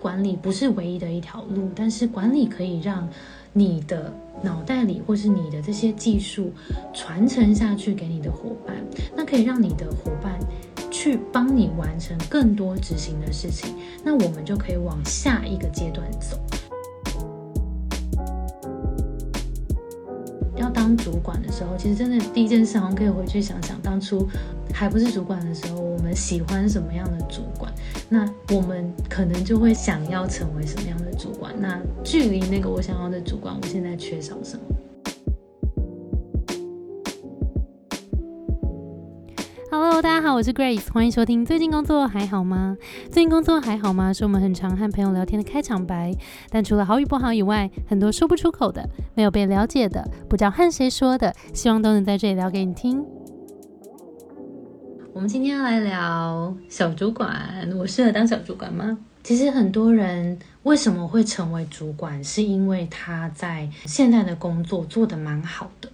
管理不是唯一的一条路，但是管理可以让你的脑袋里或是你的这些技术传承下去给你的伙伴，那可以让你的伙伴去帮你完成更多执行的事情，那我们就可以往下一个阶段走。要当主管的时候，其实真的第一件事，好像可以回去想想，当初还不是主管的时候，我们喜欢什么样的主管，那我们可能就会想要成为什么样的主管。那距离那个我想要的主管，我现在缺少什么？Hello，大家好，我是 Grace，欢迎收听。最近工作还好吗？最近工作还好吗？是我们很常和朋友聊天的开场白。但除了好与不好以外，很多说不出口的、没有被了解的、不知道和谁说的，希望都能在这里聊给你听。我们今天要来聊小主管，我适合当小主管吗？其实很多人为什么会成为主管，是因为他在现在的工作做得蛮好的。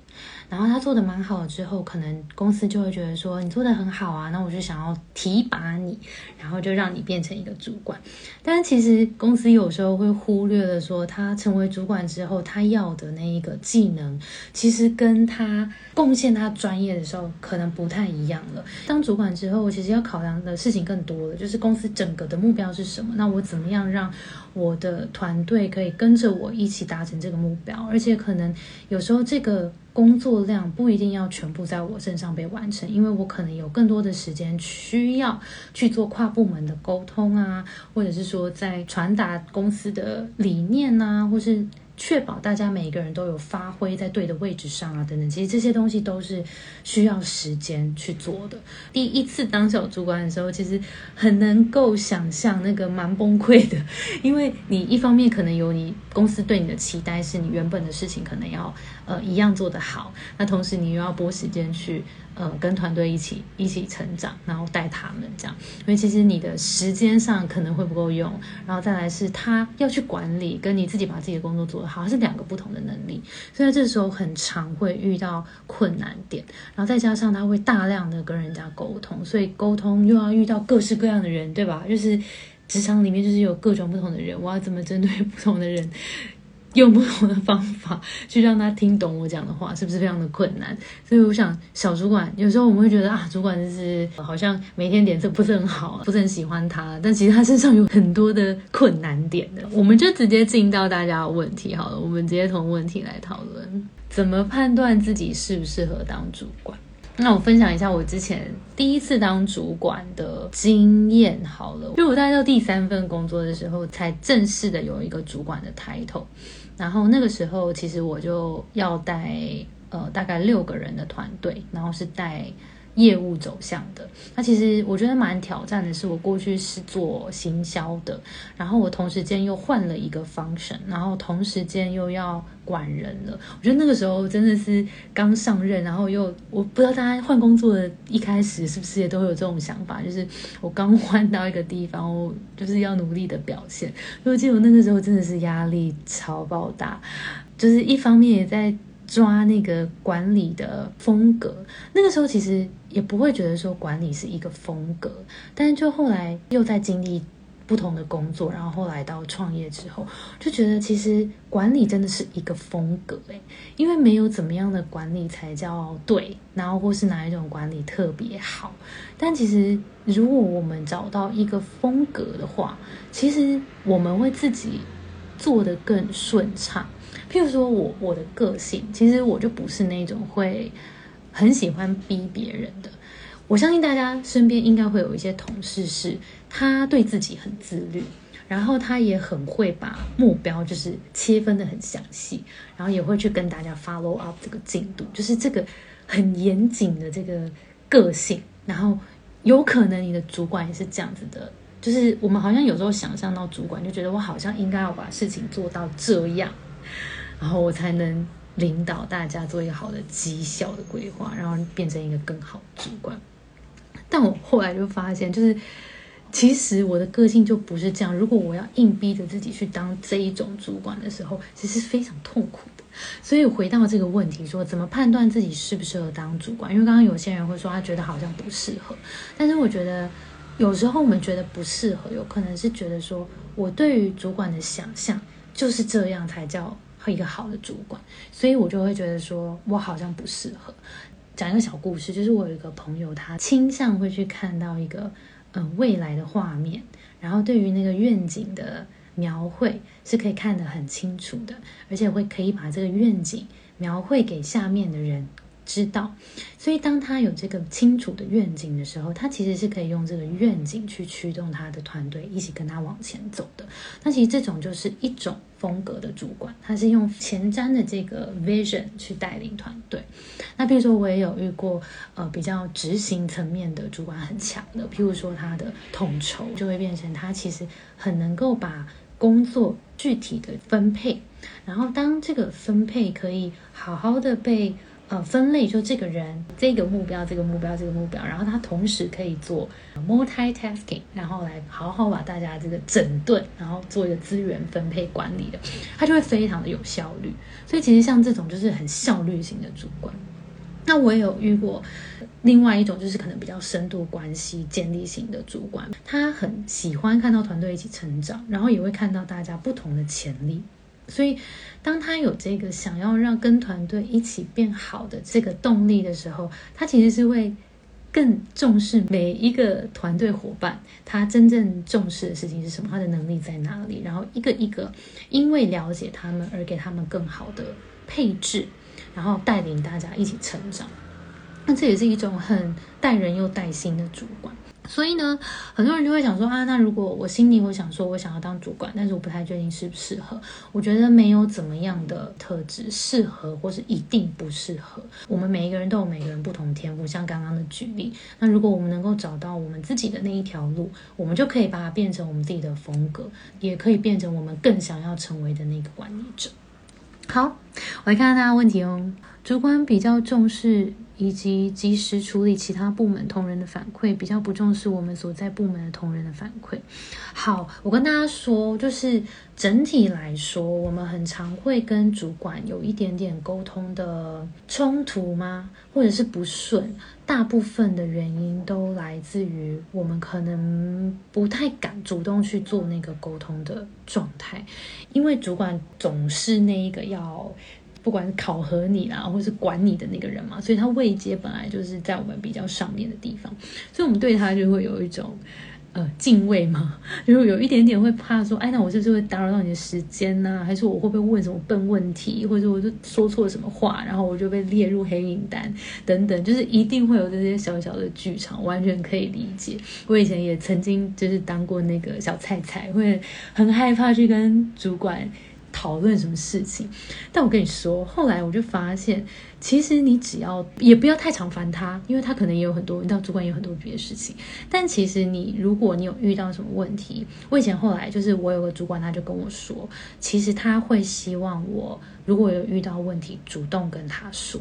然后他做的蛮好之后，可能公司就会觉得说你做的很好啊，那我就想要提拔你，然后就让你变成一个主管。但是其实公司有时候会忽略了说，他成为主管之后，他要的那一个技能，其实跟他贡献他专业的时候可能不太一样了。当主管之后，其实要考量的事情更多了，就是公司整个的目标是什么？那我怎么样让我的团队可以跟着我一起达成这个目标？而且可能有时候这个。工作量不一定要全部在我身上被完成，因为我可能有更多的时间需要去做跨部门的沟通啊，或者是说在传达公司的理念啊，或是。确保大家每一个人都有发挥在对的位置上啊，等等，其实这些东西都是需要时间去做的。第一次当小主管的时候，其实很能够想象那个蛮崩溃的，因为你一方面可能有你公司对你的期待，是你原本的事情可能要呃一样做得好，那同时你又要拨时间去。呃，跟团队一起一起成长，然后带他们这样，因为其实你的时间上可能会不够用，然后再来是他要去管理，跟你自己把自己的工作做得好，是两个不同的能力，所以这时候很常会遇到困难点，然后再加上他会大量的跟人家沟通，所以沟通又要遇到各式各样的人，对吧？就是职场里面就是有各种不同的人，我要怎么针对 不同的人？用不同的方法去让他听懂我讲的话，是不是非常的困难？所以我想，小主管有时候我们会觉得啊，主管就是好像每天脸色不是很好，不是很喜欢他，但其实他身上有很多的困难点的。我们就直接进到大家的问题好了，我们直接从问题来讨论，怎么判断自己适不适合当主管？那我分享一下我之前第一次当主管的经验好了，就我大概到第三份工作的时候，才正式的有一个主管的 title。然后那个时候，其实我就要带呃大概六个人的团队，然后是带业务走向的。那其实我觉得蛮挑战的，是我过去是做行销的，然后我同时间又换了一个 function，然后同时间又要管人了。我觉得那个时候真的是刚上任，然后又我不知道大家换工作的一开始是不是也都会有这种想法，就是我刚换到一个地方，我就是要努力的表现。我记得我那个时候真的是压力超爆大，就是一方面也在抓那个管理的风格。那个时候其实也不会觉得说管理是一个风格，但是就后来又在经历。不同的工作，然后后来到创业之后，就觉得其实管理真的是一个风格诶，因为没有怎么样的管理才叫对，然后或是哪一种管理特别好。但其实如果我们找到一个风格的话，其实我们会自己做的更顺畅。譬如说我我的个性，其实我就不是那种会很喜欢逼别人的。我相信大家身边应该会有一些同事，是他对自己很自律，然后他也很会把目标就是切分的很详细，然后也会去跟大家 follow up 这个进度，就是这个很严谨的这个个性。然后有可能你的主管也是这样子的，就是我们好像有时候想象到主管，就觉得我好像应该要把事情做到这样，然后我才能领导大家做一个好的绩效的规划，然后变成一个更好的主管。但我后来就发现，就是其实我的个性就不是这样。如果我要硬逼着自己去当这一种主管的时候，其实是非常痛苦的。所以回到这个问题，说怎么判断自己适不适合当主管？因为刚刚有些人会说他觉得好像不适合，但是我觉得有时候我们觉得不适合，有可能是觉得说我对于主管的想象就是这样才叫一个好的主管，所以我就会觉得说我好像不适合。讲一个小故事，就是我有一个朋友，他倾向会去看到一个嗯未来的画面，然后对于那个愿景的描绘是可以看得很清楚的，而且会可以把这个愿景描绘给下面的人。知道，所以当他有这个清楚的愿景的时候，他其实是可以用这个愿景去驱动他的团队一起跟他往前走的。那其实这种就是一种风格的主管，他是用前瞻的这个 vision 去带领团队。那比如说，我也有遇过呃比较执行层面的主管很强的，譬如说他的统筹就会变成他其实很能够把工作具体的分配，然后当这个分配可以好好的被。呃，分类就这个人，这个目标，这个目标，这个目标，然后他同时可以做 multitasking，然后来好好把大家这个整顿，然后做一个资源分配管理的，他就会非常的有效率。所以其实像这种就是很效率型的主管。那我也有遇过另外一种，就是可能比较深度关系建立型的主管，他很喜欢看到团队一起成长，然后也会看到大家不同的潜力。所以，当他有这个想要让跟团队一起变好的这个动力的时候，他其实是会更重视每一个团队伙伴，他真正重视的事情是什么，他的能力在哪里，然后一个一个因为了解他们而给他们更好的配置，然后带领大家一起成长。那这也是一种很带人又带心的主管。所以呢，很多人就会想说啊，那如果我心里会想说，我想要当主管，但是我不太确定适不适合。我觉得没有怎么样的特质适合，或是一定不适合。我们每一个人都有每个人不同天赋，像刚刚的举例。那如果我们能够找到我们自己的那一条路，我们就可以把它变成我们自己的风格，也可以变成我们更想要成为的那个管理者。好，我来看看大家问题哦。主管比较重视。以及及时处理其他部门同仁的反馈，比较不重视我们所在部门的同仁的反馈。好，我跟大家说，就是整体来说，我们很常会跟主管有一点点沟通的冲突吗？或者是不顺？大部分的原因都来自于我们可能不太敢主动去做那个沟通的状态，因为主管总是那一个要。不管考核你啦，或是管你的那个人嘛，所以他位阶本来就是在我们比较上面的地方，所以我们对他就会有一种呃敬畏嘛，就是有一点点会怕说，哎，那我是不是会打扰到你的时间呢？还是我会不会问什么笨问题，或者我就说错什么话，然后我就被列入黑名单等等，就是一定会有这些小小的剧场，完全可以理解。我以前也曾经就是当过那个小菜菜，会很害怕去跟主管。讨论什么事情？但我跟你说，后来我就发现，其实你只要也不要太常烦他，因为他可能也有很多，你知道，主管也有很多别的事情。但其实你，如果你有遇到什么问题，我以前后来就是我有个主管，他就跟我说，其实他会希望我如果有遇到问题，主动跟他说。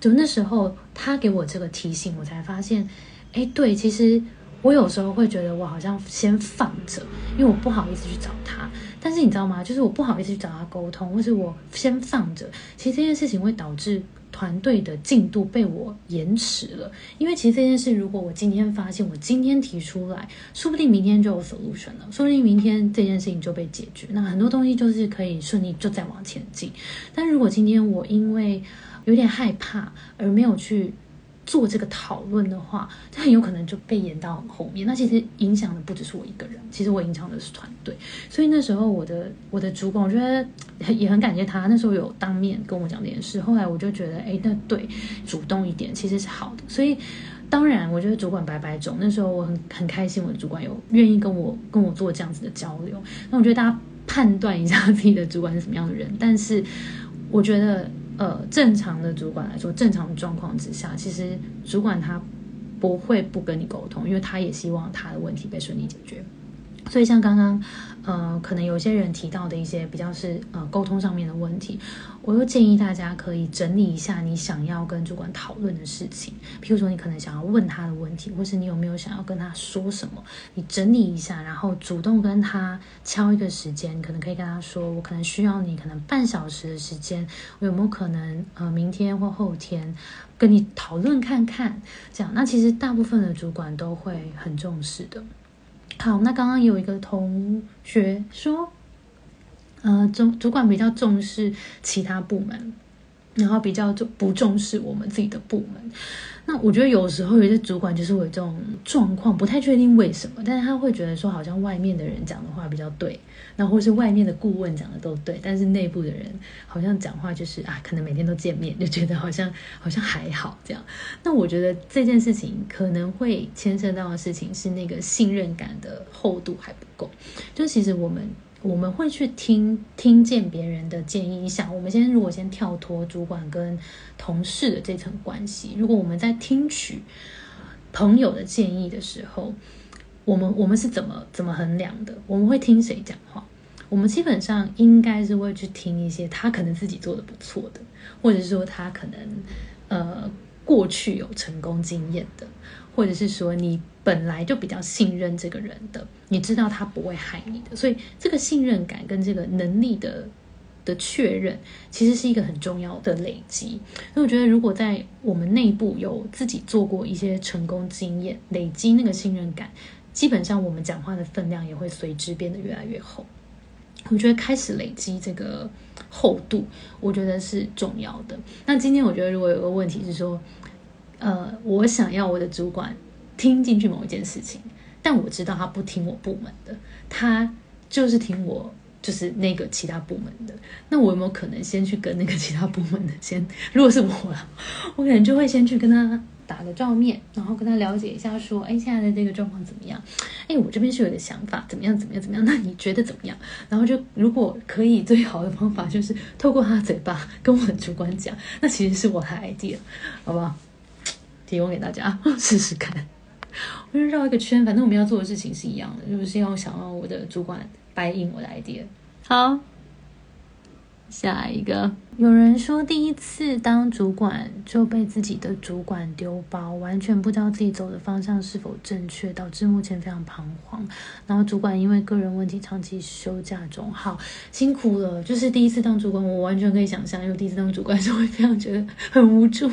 就那时候他给我这个提醒，我才发现，哎，对，其实我有时候会觉得我好像先放着，因为我不好意思去找他。但是你知道吗？就是我不好意思去找他沟通，或是我先放着。其实这件事情会导致团队的进度被我延迟了。因为其实这件事，如果我今天发现，我今天提出来，说不定明天就有 solution 了，说不定明天这件事情就被解决。那很多东西就是可以顺利就再往前进。但如果今天我因为有点害怕而没有去。做这个讨论的话，它很有可能就被延到后面。那其实影响的不只是我一个人，其实我影响的是团队。所以那时候我的我的主管，我觉得也很感谢他，那时候有当面跟我讲这件事。后来我就觉得，哎，那对，主动一点其实是好的。所以当然，我觉得主管白白种，那时候我很很开心，我的主管有愿意跟我跟我做这样子的交流。那我觉得大家判断一下自己的主管是什么样的人，但是我觉得。呃，正常的主管来说，正常的状况之下，其实主管他不会不跟你沟通，因为他也希望他的问题被顺利解决。所以像刚刚。呃，可能有些人提到的一些比较是呃沟通上面的问题，我又建议大家可以整理一下你想要跟主管讨论的事情。譬如说，你可能想要问他的问题，或是你有没有想要跟他说什么，你整理一下，然后主动跟他敲一个时间，可能可以跟他说，我可能需要你可能半小时的时间，我有没有可能呃明天或后天跟你讨论看看？这样，那其实大部分的主管都会很重视的。好，那刚刚有一个同学说，呃，主主管比较重视其他部门，然后比较就不重视我们自己的部门。那我觉得有时候有些主管就是有这种状况，不太确定为什么，但是他会觉得说好像外面的人讲的话比较对，那或是外面的顾问讲的都对，但是内部的人好像讲话就是啊，可能每天都见面，就觉得好像好像还好这样。那我觉得这件事情可能会牵涉到的事情是那个信任感的厚度还不够，就其实我们。我们会去听听见别人的建议。你想，我们先如果先跳脱主管跟同事的这层关系，如果我们在听取朋友的建议的时候，我们我们是怎么怎么衡量的？我们会听谁讲话？我们基本上应该是会去听一些他可能自己做的不错的，或者是说他可能呃过去有成功经验的。或者是说你本来就比较信任这个人的，你知道他不会害你的，所以这个信任感跟这个能力的的确认，其实是一个很重要的累积。所以我觉得，如果在我们内部有自己做过一些成功经验，累积那个信任感，基本上我们讲话的分量也会随之变得越来越厚。我觉得开始累积这个厚度，我觉得是重要的。那今天我觉得，如果有个问题是说。呃，我想要我的主管听进去某一件事情，但我知道他不听我部门的，他就是听我就是那个其他部门的。那我有没有可能先去跟那个其他部门的先？如果是我，我可能就会先去跟他打个照面，然后跟他了解一下，说，哎，现在的这个状况怎么样？哎，我这边是有个想法，怎么样？怎么样？怎么样？那你觉得怎么样？然后就如果可以，最好的方法就是透过他的嘴巴跟我的主管讲，那其实是我的 idea，好不好？提供给大家 试试看，我就绕一个圈，反正我们要做的事情是一样的，就是要想要我的主管答应我的 idea。好，下一个，有人说第一次当主管就被自己的主管丢包，完全不知道自己走的方向是否正确，导致目前非常彷徨。然后主管因为个人问题长期休假中，好辛苦了。就是第一次当主管，我完全可以想象，因为第一次当主管就会非常觉得很无助。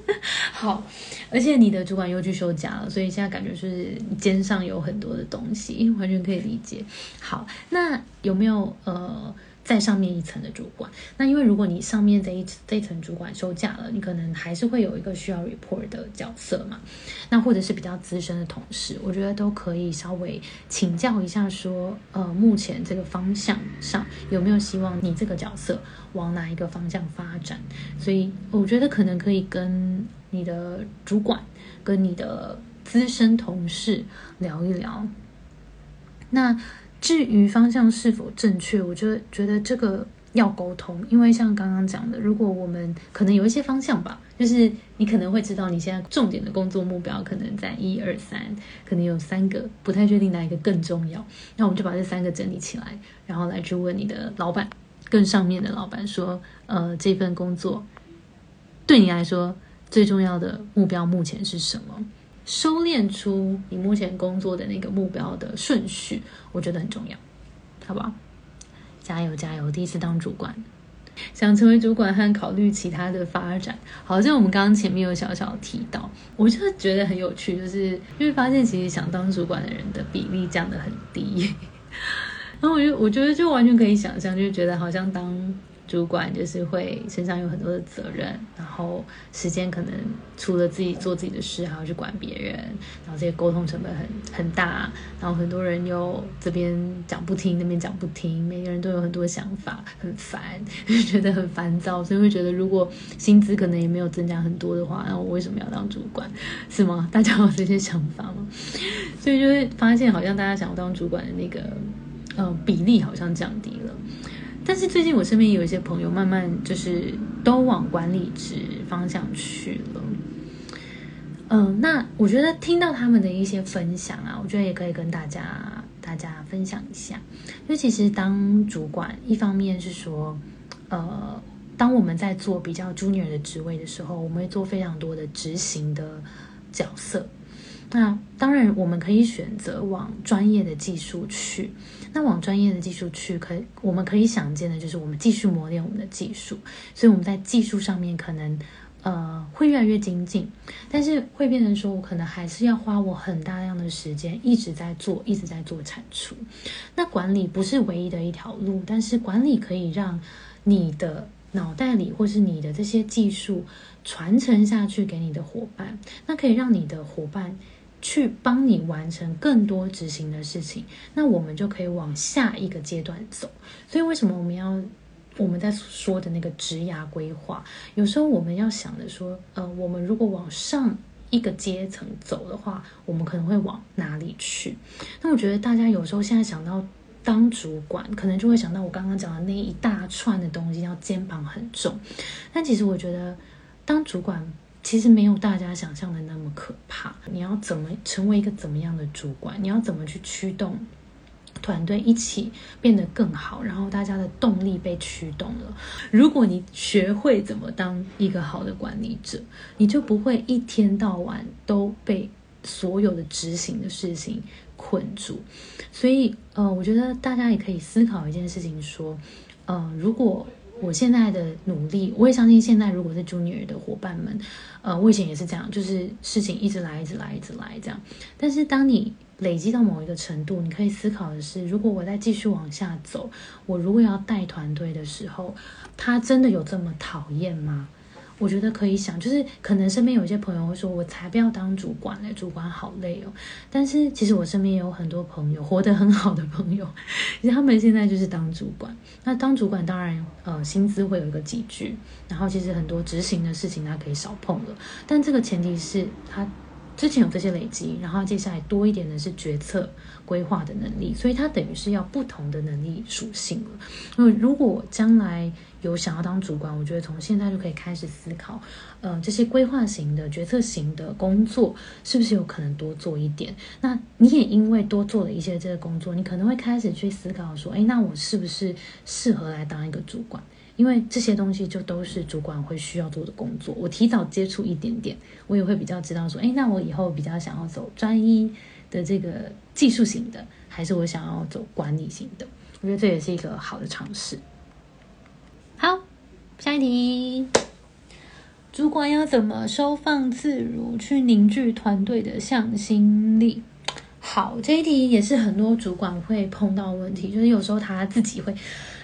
好，而且你的主管又去休假了，所以现在感觉是肩上有很多的东西，完全可以理解。好，那有没有呃？在上面一层的主管，那因为如果你上面这一这一层主管休假了，你可能还是会有一个需要 report 的角色嘛。那或者是比较资深的同事，我觉得都可以稍微请教一下，说呃，目前这个方向上有没有希望你这个角色往哪一个方向发展？所以我觉得可能可以跟你的主管、跟你的资深同事聊一聊。那。至于方向是否正确，我就觉得这个要沟通，因为像刚刚讲的，如果我们可能有一些方向吧，就是你可能会知道你现在重点的工作目标可能在一二三，可能有三个，不太确定哪一个更重要，那我们就把这三个整理起来，然后来去问你的老板，更上面的老板说，呃，这份工作对你来说最重要的目标目前是什么？收敛出你目前工作的那个目标的顺序，我觉得很重要，好不好？加油加油！第一次当主管，想成为主管和考虑其他的发展。好像我们刚刚前面有小小提到，我就觉得很有趣，就是因为发现其实想当主管的人的比例降得很低，然后我就我觉得就完全可以想象，就觉得好像当。主管就是会身上有很多的责任，然后时间可能除了自己做自己的事，还要去管别人，然后这些沟通成本很很大，然后很多人又这边讲不听，那边讲不听，每个人都有很多想法，很烦，就觉得很烦躁，所以会觉得如果薪资可能也没有增加很多的话，那我为什么要当主管？是吗？大家有这些想法吗？所以就会发现，好像大家想要当主管的那个呃比例好像降低了。但是最近我身边有一些朋友，慢慢就是都往管理职方向去了。嗯，那我觉得听到他们的一些分享啊，我觉得也可以跟大家大家分享一下。因为其实当主管，一方面是说，呃，当我们在做比较 junior 的职位的时候，我们会做非常多的执行的角色。那当然，我们可以选择往专业的技术去。那往专业的技术去，可我们可以想见的就是我们继续磨练我们的技术。所以我们在技术上面可能呃会越来越精进，但是会变成说我可能还是要花我很大量的时间一直在做，一直在做产出。那管理不是唯一的一条路，但是管理可以让你的脑袋里或是你的这些技术传承下去给你的伙伴，那可以让你的伙伴。去帮你完成更多执行的事情，那我们就可以往下一个阶段走。所以为什么我们要我们在说的那个职涯规划？有时候我们要想的说，呃，我们如果往上一个阶层走的话，我们可能会往哪里去？那我觉得大家有时候现在想到当主管，可能就会想到我刚刚讲的那一大串的东西，要肩膀很重。但其实我觉得当主管。其实没有大家想象的那么可怕。你要怎么成为一个怎么样的主管？你要怎么去驱动团队一起变得更好？然后大家的动力被驱动了。如果你学会怎么当一个好的管理者，你就不会一天到晚都被所有的执行的事情困住。所以，呃，我觉得大家也可以思考一件事情：说，呃，如果。我现在的努力，我也相信现在如果是 Junior 的伙伴们，呃，我以前也是这样，就是事情一直来，一直来，一直来这样。但是当你累积到某一个程度，你可以思考的是，如果我再继续往下走，我如果要带团队的时候，他真的有这么讨厌吗？我觉得可以想，就是可能身边有些朋友会说：“我才不要当主管嘞，主管好累哦。”但是其实我身边也有很多朋友，活得很好的朋友，其实他们现在就是当主管。那当主管当然，呃，薪资会有一个集聚，然后其实很多执行的事情他可以少碰了。但这个前提是他。之前有这些累积，然后接下来多一点的是决策规划的能力，所以它等于是要不同的能力属性了。那如果将来有想要当主管，我觉得从现在就可以开始思考，呃，这些规划型的、决策型的工作是不是有可能多做一点？那你也因为多做了一些这个工作，你可能会开始去思考说，哎，那我是不是适合来当一个主管？因为这些东西就都是主管会需要做的工作，我提早接触一点点，我也会比较知道说，哎，那我以后比较想要走专一的这个技术型的，还是我想要走管理型的？我觉得这也是一个好的尝试。好，下一题，主管要怎么收放自如去凝聚团队的向心力？好，这一题也是很多主管会碰到问题，就是有时候他自己会。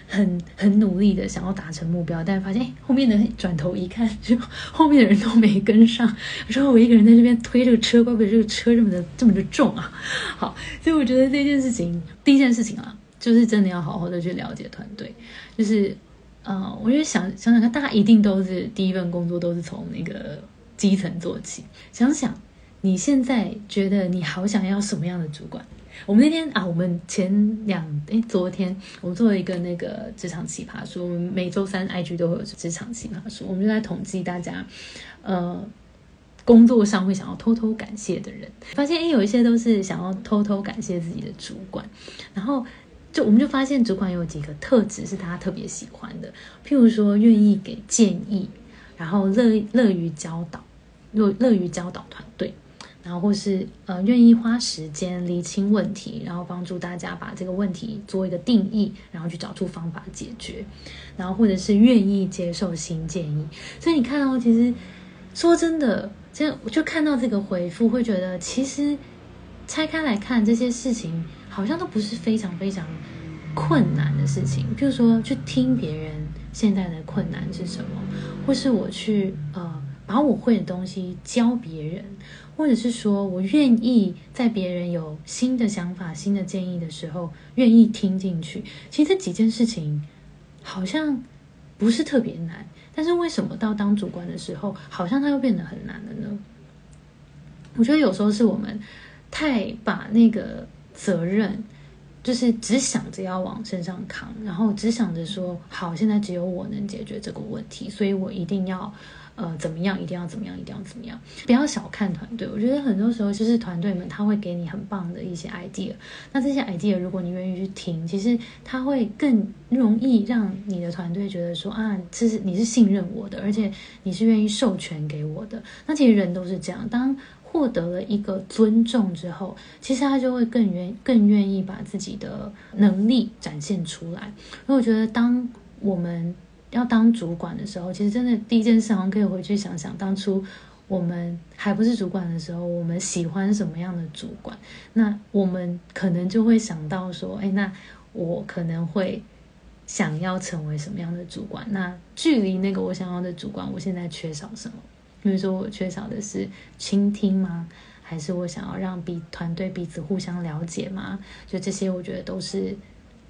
很很努力的想要达成目标，但是发现哎，后面的转头一看，就后面的人都没跟上。然后我一个人在这边推这个车，怪不得这个车这么的这么的重啊！好，所以我觉得这件事情，第一件事情啊，就是真的要好好的去了解团队。就是，呃，我觉得想想想看，大家一定都是第一份工作都是从那个基层做起。想想你现在觉得你好想要什么样的主管？我们那天啊，我们前两哎，昨天我们做了一个那个职场奇葩说，我们每周三 IG 都会有职场奇葩说，我们就在统计大家，呃，工作上会想要偷偷感谢的人，发现哎，有一些都是想要偷偷感谢自己的主管，然后就我们就发现主管有几个特质是他特别喜欢的，譬如说愿意给建议，然后乐乐于教导，乐乐于教导团队。然后或是呃愿意花时间厘清问题，然后帮助大家把这个问题做一个定义，然后去找出方法解决，然后或者是愿意接受新建议。所以你看到，其实说真的，就我就看到这个回复，会觉得其实拆开来看这些事情，好像都不是非常非常困难的事情。譬如说，去听别人现在的困难是什么，或是我去呃把我会的东西教别人。或者是说我愿意在别人有新的想法、新的建议的时候，愿意听进去。其实这几件事情好像不是特别难，但是为什么到当主管的时候，好像它又变得很难了呢？我觉得有时候是我们太把那个责任，就是只想着要往身上扛，然后只想着说，好，现在只有我能解决这个问题，所以我一定要。呃怎么样，一定要怎么样，一定要怎么样。不要小看团队，我觉得很多时候就是团队们他会给你很棒的一些 idea，那这些 idea 如果你愿意去听，其实他会更容易让你的团队觉得说啊，这是你是信任我的，而且你是愿意授权给我的。那其实人都是这样，当。获得了一个尊重之后，其实他就会更愿更愿意把自己的能力展现出来。所以我觉得，当我们要当主管的时候，其实真的第一件事，好像可以回去想想，当初我们还不是主管的时候，我们喜欢什么样的主管？那我们可能就会想到说，哎，那我可能会想要成为什么样的主管？那距离那个我想要的主管，我现在缺少什么？比如说，我缺少的是倾听吗？还是我想要让彼团队彼此互相了解吗？就这些，我觉得都是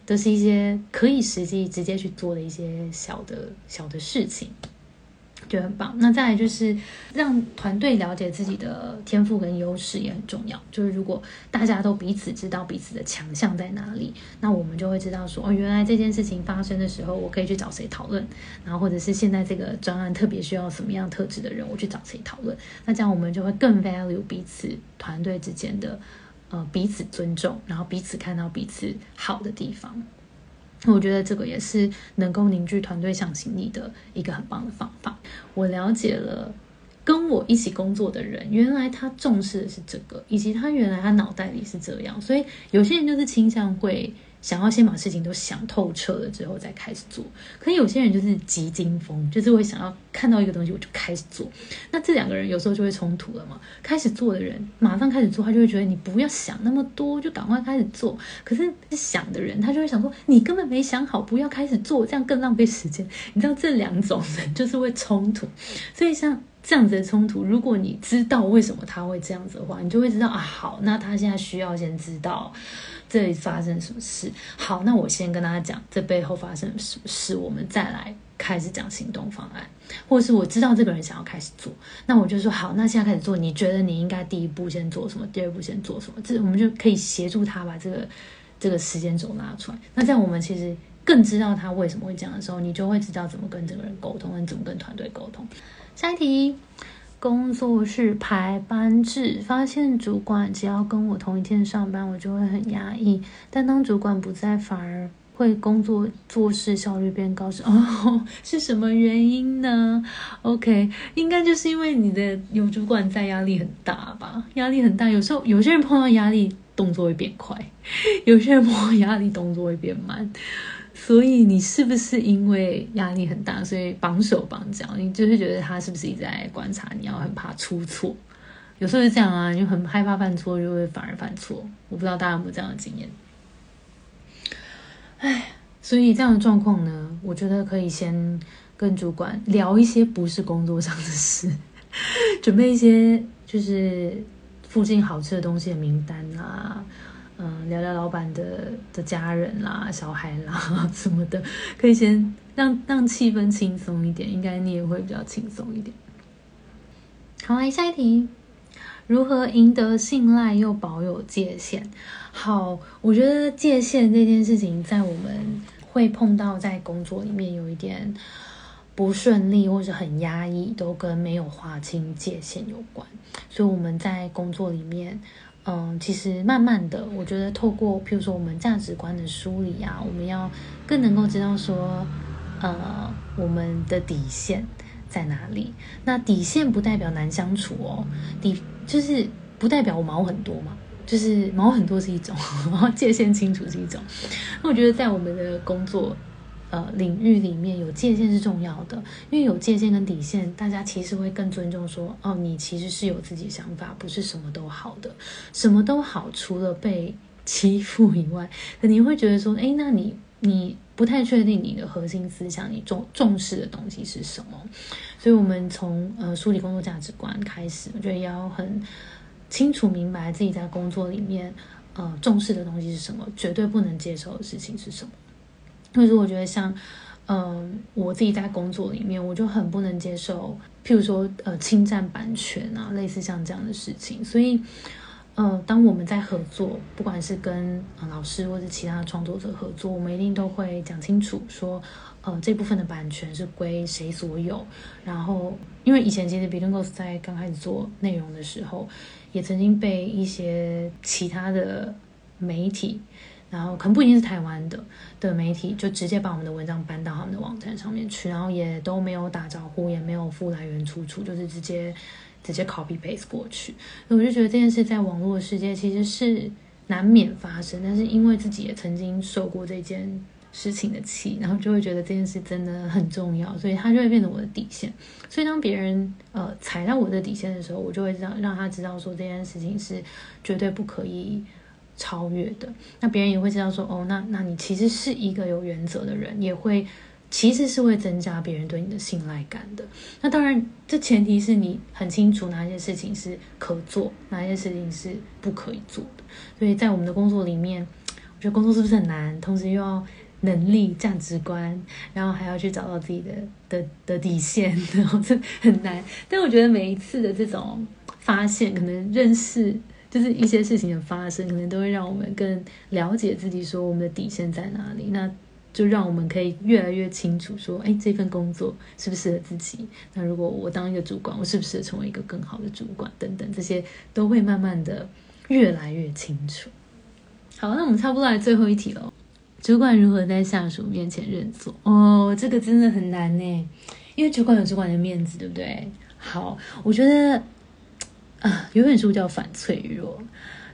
都是一些可以实际直接去做的一些小的小的事情。就很棒。那再来就是让团队了解自己的天赋跟优势也很重要。就是如果大家都彼此知道彼此的强项在哪里，那我们就会知道说，哦，原来这件事情发生的时候，我可以去找谁讨论。然后或者是现在这个专案特别需要什么样特质的人，我去找谁讨论。那这样我们就会更 value 彼此团队之间的呃彼此尊重，然后彼此看到彼此好的地方。我觉得这个也是能够凝聚团队向心力的一个很棒的方法。我了解了跟我一起工作的人，原来他重视的是这个，以及他原来他脑袋里是这样，所以有些人就是倾向会。想要先把事情都想透彻了之后再开始做，可有些人就是急惊风，就是会想要看到一个东西我就开始做。那这两个人有时候就会冲突了嘛。开始做的人马上开始做，他就会觉得你不要想那么多，就赶快开始做。可是想的人他就会想说你根本没想好，不要开始做，这样更浪费时间。你知道这两种人就是会冲突，所以像这样子的冲突，如果你知道为什么他会这样子的话，你就会知道啊，好，那他现在需要先知道。这里发生什么事？好，那我先跟大家讲这背后发生什么事，我们再来开始讲行动方案，或者是我知道这个人想要开始做，那我就说好，那现在开始做，你觉得你应该第一步先做什么？第二步先做什么？这我们就可以协助他把这个这个时间轴拉出来。那这样我们其实更知道他为什么会这样的时候，你就会知道怎么跟这个人沟通，跟怎么跟团队沟通。下一题。工作是排班制，发现主管只要跟我同一天上班，我就会很压抑。但当主管不在，反而会工作做事效率变高。是 哦，是什么原因呢？OK，应该就是因为你的有主管在，压力很大吧？压力很大，有时候有些人碰到压力，动作会变快；有些人碰到压力，动作会变慢。所以你是不是因为压力很大，所以绑手绑脚？你就是觉得他是不是一直在观察你，要很怕出错？有时候是这样啊，就很害怕犯错，就会反而犯错。我不知道大家有没有这样的经验？唉，所以这样的状况呢，我觉得可以先跟主管聊一些不是工作上的事，准备一些就是附近好吃的东西的名单啊。嗯，聊聊老板的的家人啦、小孩啦 什么的，可以先让让气氛轻松一点，应该你也会比较轻松一点。好，来下一题，如何赢得信赖又保有界限？好，我觉得界限这件事情，在我们会碰到在工作里面有一点不顺利或者很压抑，都跟没有划清界限有关。所以我们在工作里面。嗯，其实慢慢的，我觉得透过譬如说我们价值观的梳理啊，我们要更能够知道说，呃，我们的底线在哪里。那底线不代表难相处哦，底就是不代表我毛很多嘛，就是毛很多是一种，然后界限清楚是一种。那我觉得在我们的工作。呃，领域里面有界限是重要的，因为有界限跟底线，大家其实会更尊重说，哦，你其实是有自己想法，不是什么都好的，什么都好，除了被欺负以外，你会觉得说，哎，那你你不太确定你的核心思想，你重重视的东西是什么？所以，我们从呃梳理工作价值观开始，我觉得要很清楚明白自己在工作里面呃重视的东西是什么，绝对不能接受的事情是什么。或者我觉得像，嗯，我自己在工作里面，我就很不能接受，譬如说，呃，侵占版权啊，类似像这样的事情。所以，呃，当我们在合作，不管是跟老师或者其他创作者合作，我们一定都会讲清楚说，呃，这部分的版权是归谁所有。然后，因为以前其实 b e t w e n Ghost 在刚开始做内容的时候，也曾经被一些其他的媒体。然后可能不一定是台湾的的媒体，就直接把我们的文章搬到他们的网站上面去，然后也都没有打招呼，也没有附来源出处，就是直接直接 copy paste 过去。我就觉得这件事在网络世界其实是难免发生，但是因为自己也曾经受过这件事情的气，然后就会觉得这件事真的很重要，所以它就会变成我的底线。所以当别人呃踩到我的底线的时候，我就会让让他知道说这件事情是绝对不可以。超越的，那别人也会知道说，哦，那那你其实是一个有原则的人，也会其实是会增加别人对你的信赖感的。那当然，这前提是你很清楚哪些事情是可做，哪些事情是不可以做的。所以在我们的工作里面，我觉得工作是不是很难？同时又要能力、价值观，然后还要去找到自己的的的底线，然后这很难。但我觉得每一次的这种发现，可能认识。就是一些事情的发生，可能都会让我们更了解自己，说我们的底线在哪里。那就让我们可以越来越清楚，说，哎，这份工作适不适合自己？那如果我当一个主管，我是不是成为一个更好的主管？等等，这些都会慢慢的越来越清楚。好，那我们差不多来最后一题了。主管如何在下属面前认错？哦，这个真的很难呢，因为主管有主管的面子，对不对？好，我觉得。啊，有本书叫《反脆弱》，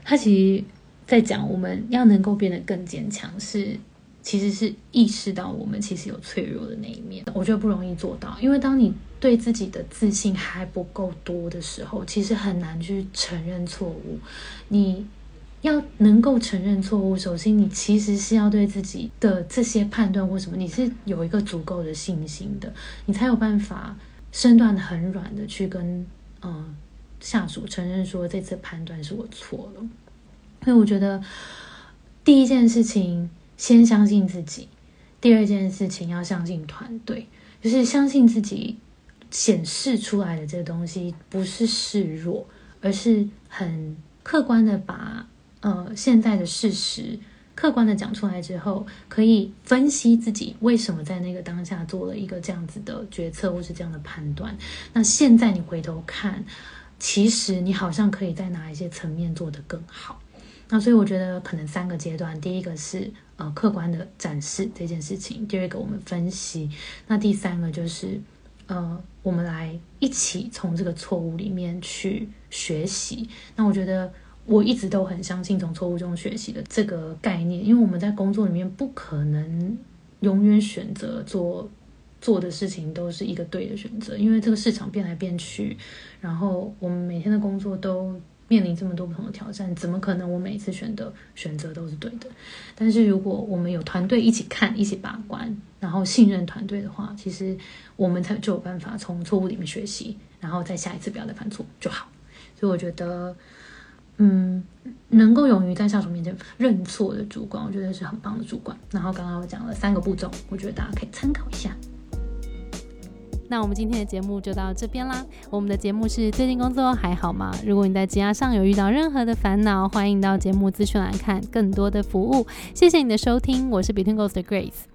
它其实在讲我们要能够变得更坚强，是其实是意识到我们其实有脆弱的那一面。我觉得不容易做到，因为当你对自己的自信还不够多的时候，其实很难去承认错误。你要能够承认错误，首先你其实是要对自己的这些判断或什么，你是有一个足够的信心的，你才有办法身段很软的去跟嗯。下属承认说这次判断是我错了，所以我觉得第一件事情先相信自己，第二件事情要相信团队，就是相信自己显示出来的这个东西不是示弱，而是很客观的把呃现在的事实客观的讲出来之后，可以分析自己为什么在那个当下做了一个这样子的决策或是这样的判断。那现在你回头看。其实你好像可以在哪一些层面做得更好，那所以我觉得可能三个阶段，第一个是呃客观的展示这件事情，第二个我们分析，那第三个就是呃我们来一起从这个错误里面去学习。那我觉得我一直都很相信从错误中学习的这个概念，因为我们在工作里面不可能永远选择做。做的事情都是一个对的选择，因为这个市场变来变去，然后我们每天的工作都面临这么多不同的挑战，怎么可能我每次选的选择都是对的？但是如果我们有团队一起看、一起把关，然后信任团队的话，其实我们才就有办法从错误里面学习，然后再下一次不要再犯错就好。所以我觉得，嗯，能够勇于在下属面前认错的主管，我觉得是很棒的主管。然后刚刚我讲了三个步骤，我觉得大家可以参考一下。那我们今天的节目就到这边啦。我们的节目是最近工作还好吗？如果你在职涯上有遇到任何的烦恼，欢迎到节目资讯来看更多的服务。谢谢你的收听，我是 Between Ghost 的 Grace。